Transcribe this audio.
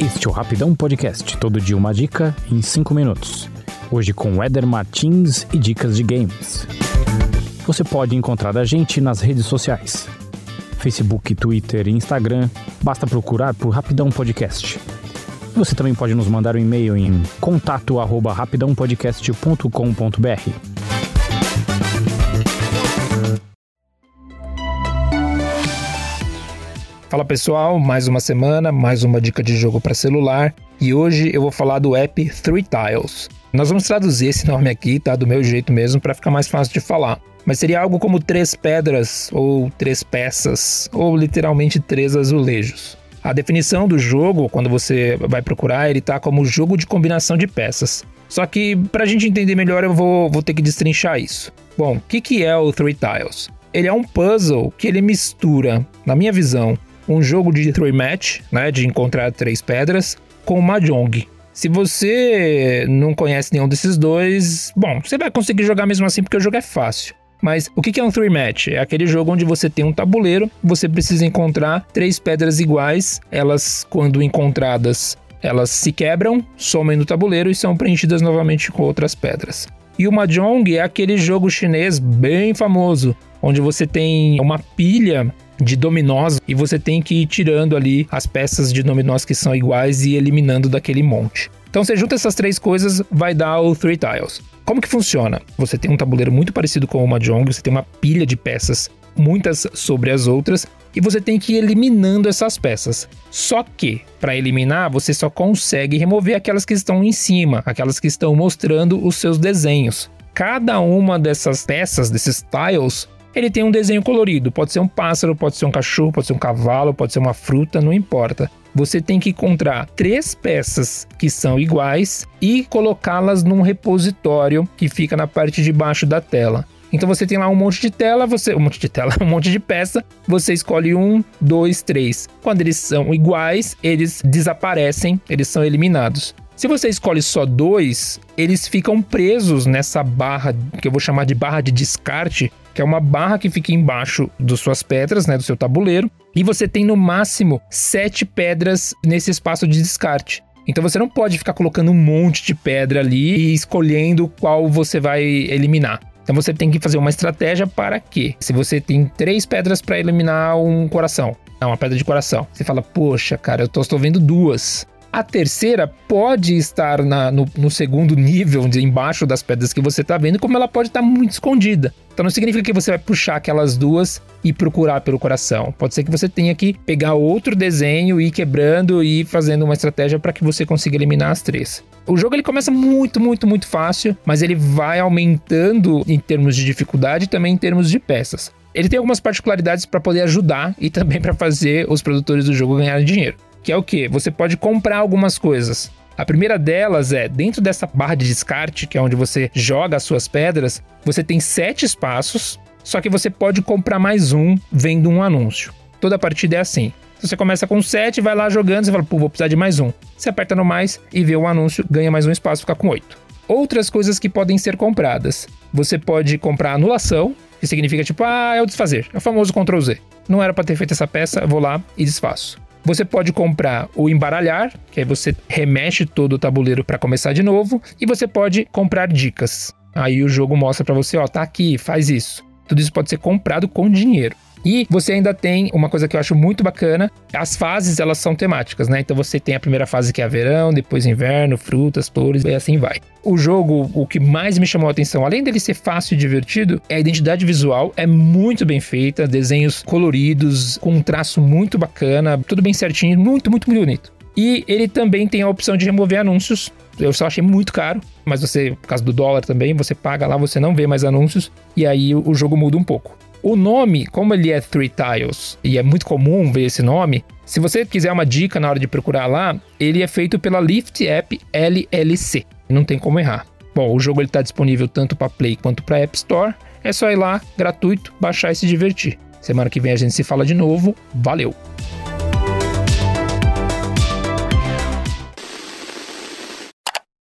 Este é o Rapidão Podcast, todo dia uma dica em 5 minutos. Hoje com Eder Martins e dicas de games. Você pode encontrar a gente nas redes sociais. Facebook, Twitter e Instagram, basta procurar por Rapidão Podcast. Você também pode nos mandar um e-mail em contato@rapidãopodcast.com.br. Fala pessoal, mais uma semana, mais uma dica de jogo para celular e hoje eu vou falar do app Three Tiles. Nós vamos traduzir esse nome aqui, tá? Do meu jeito mesmo, para ficar mais fácil de falar. Mas seria algo como três pedras, ou três peças, ou literalmente três azulejos. A definição do jogo, quando você vai procurar, ele tá como jogo de combinação de peças. Só que para a gente entender melhor, eu vou, vou ter que destrinchar isso. Bom, o que, que é o Three Tiles? Ele é um puzzle que ele mistura, na minha visão, um jogo de three match, né, de encontrar três pedras, com mahjong. Se você não conhece nenhum desses dois, bom, você vai conseguir jogar mesmo assim porque o jogo é fácil. Mas o que é um three match? É aquele jogo onde você tem um tabuleiro, você precisa encontrar três pedras iguais, elas, quando encontradas, elas se quebram, somem no tabuleiro e são preenchidas novamente com outras pedras. E o Mahjong é aquele jogo chinês bem famoso, onde você tem uma pilha de dominós e você tem que ir tirando ali as peças de dominós que são iguais e eliminando daquele monte. Então você junta essas três coisas, vai dar o Three Tiles. Como que funciona? Você tem um tabuleiro muito parecido com o Mahjong, você tem uma pilha de peças, muitas sobre as outras, e você tem que ir eliminando essas peças. Só que, para eliminar, você só consegue remover aquelas que estão em cima, aquelas que estão mostrando os seus desenhos. Cada uma dessas peças, desses tiles, ele tem um desenho colorido. Pode ser um pássaro, pode ser um cachorro, pode ser um cavalo, pode ser uma fruta, não importa. Você tem que encontrar três peças que são iguais e colocá-las num repositório que fica na parte de baixo da tela. Então você tem lá um monte de tela, você. Um monte de tela, um monte de peça. Você escolhe um, dois, três. Quando eles são iguais, eles desaparecem, eles são eliminados. Se você escolhe só dois, eles ficam presos nessa barra que eu vou chamar de barra de descarte, que é uma barra que fica embaixo das suas pedras, né, do seu tabuleiro, e você tem no máximo sete pedras nesse espaço de descarte. Então você não pode ficar colocando um monte de pedra ali e escolhendo qual você vai eliminar. Então você tem que fazer uma estratégia para que, se você tem três pedras para eliminar um coração, é uma pedra de coração, você fala, poxa, cara, eu estou vendo duas. A terceira pode estar na, no, no, segundo nível, embaixo das pedras que você está vendo, como ela pode estar muito escondida. Então não significa que você vai puxar aquelas duas e procurar pelo coração. Pode ser que você tenha que pegar outro desenho e ir quebrando e ir fazendo uma estratégia para que você consiga eliminar as três. O jogo ele começa muito, muito, muito fácil, mas ele vai aumentando em termos de dificuldade e também em termos de peças. Ele tem algumas particularidades para poder ajudar e também para fazer os produtores do jogo ganharem dinheiro. Que é o que? Você pode comprar algumas coisas. A primeira delas é, dentro dessa barra de descarte, que é onde você joga as suas pedras, você tem sete espaços, só que você pode comprar mais um vendo um anúncio. Toda partida é assim. Você começa com 7, vai lá jogando, você fala, pô, vou precisar de mais um. Você aperta no mais e vê o anúncio, ganha mais um espaço, fica com 8. Outras coisas que podem ser compradas. Você pode comprar anulação, que significa tipo, ah, é o desfazer. É o famoso Ctrl Z. Não era para ter feito essa peça, vou lá e desfaço. Você pode comprar o embaralhar, que aí você remexe todo o tabuleiro para começar de novo, e você pode comprar dicas. Aí o jogo mostra para você, ó, tá aqui, faz isso. Tudo isso pode ser comprado com dinheiro. E você ainda tem uma coisa que eu acho muito bacana, as fases elas são temáticas, né? Então você tem a primeira fase que é verão, depois inverno, frutas, flores e assim vai. O jogo, o que mais me chamou a atenção, além dele ser fácil e divertido, é a identidade visual, é muito bem feita, desenhos coloridos, com um traço muito bacana, tudo bem certinho, muito, muito, muito bonito. E ele também tem a opção de remover anúncios. Eu só achei muito caro, mas você, por causa do dólar também, você paga lá, você não vê mais anúncios, e aí o jogo muda um pouco. O nome, como ele é Three Tiles e é muito comum ver esse nome, se você quiser uma dica na hora de procurar lá, ele é feito pela Lift App LLC. Não tem como errar. Bom, o jogo está disponível tanto para Play quanto para App Store. É só ir lá, gratuito, baixar e se divertir. Semana que vem a gente se fala de novo. Valeu!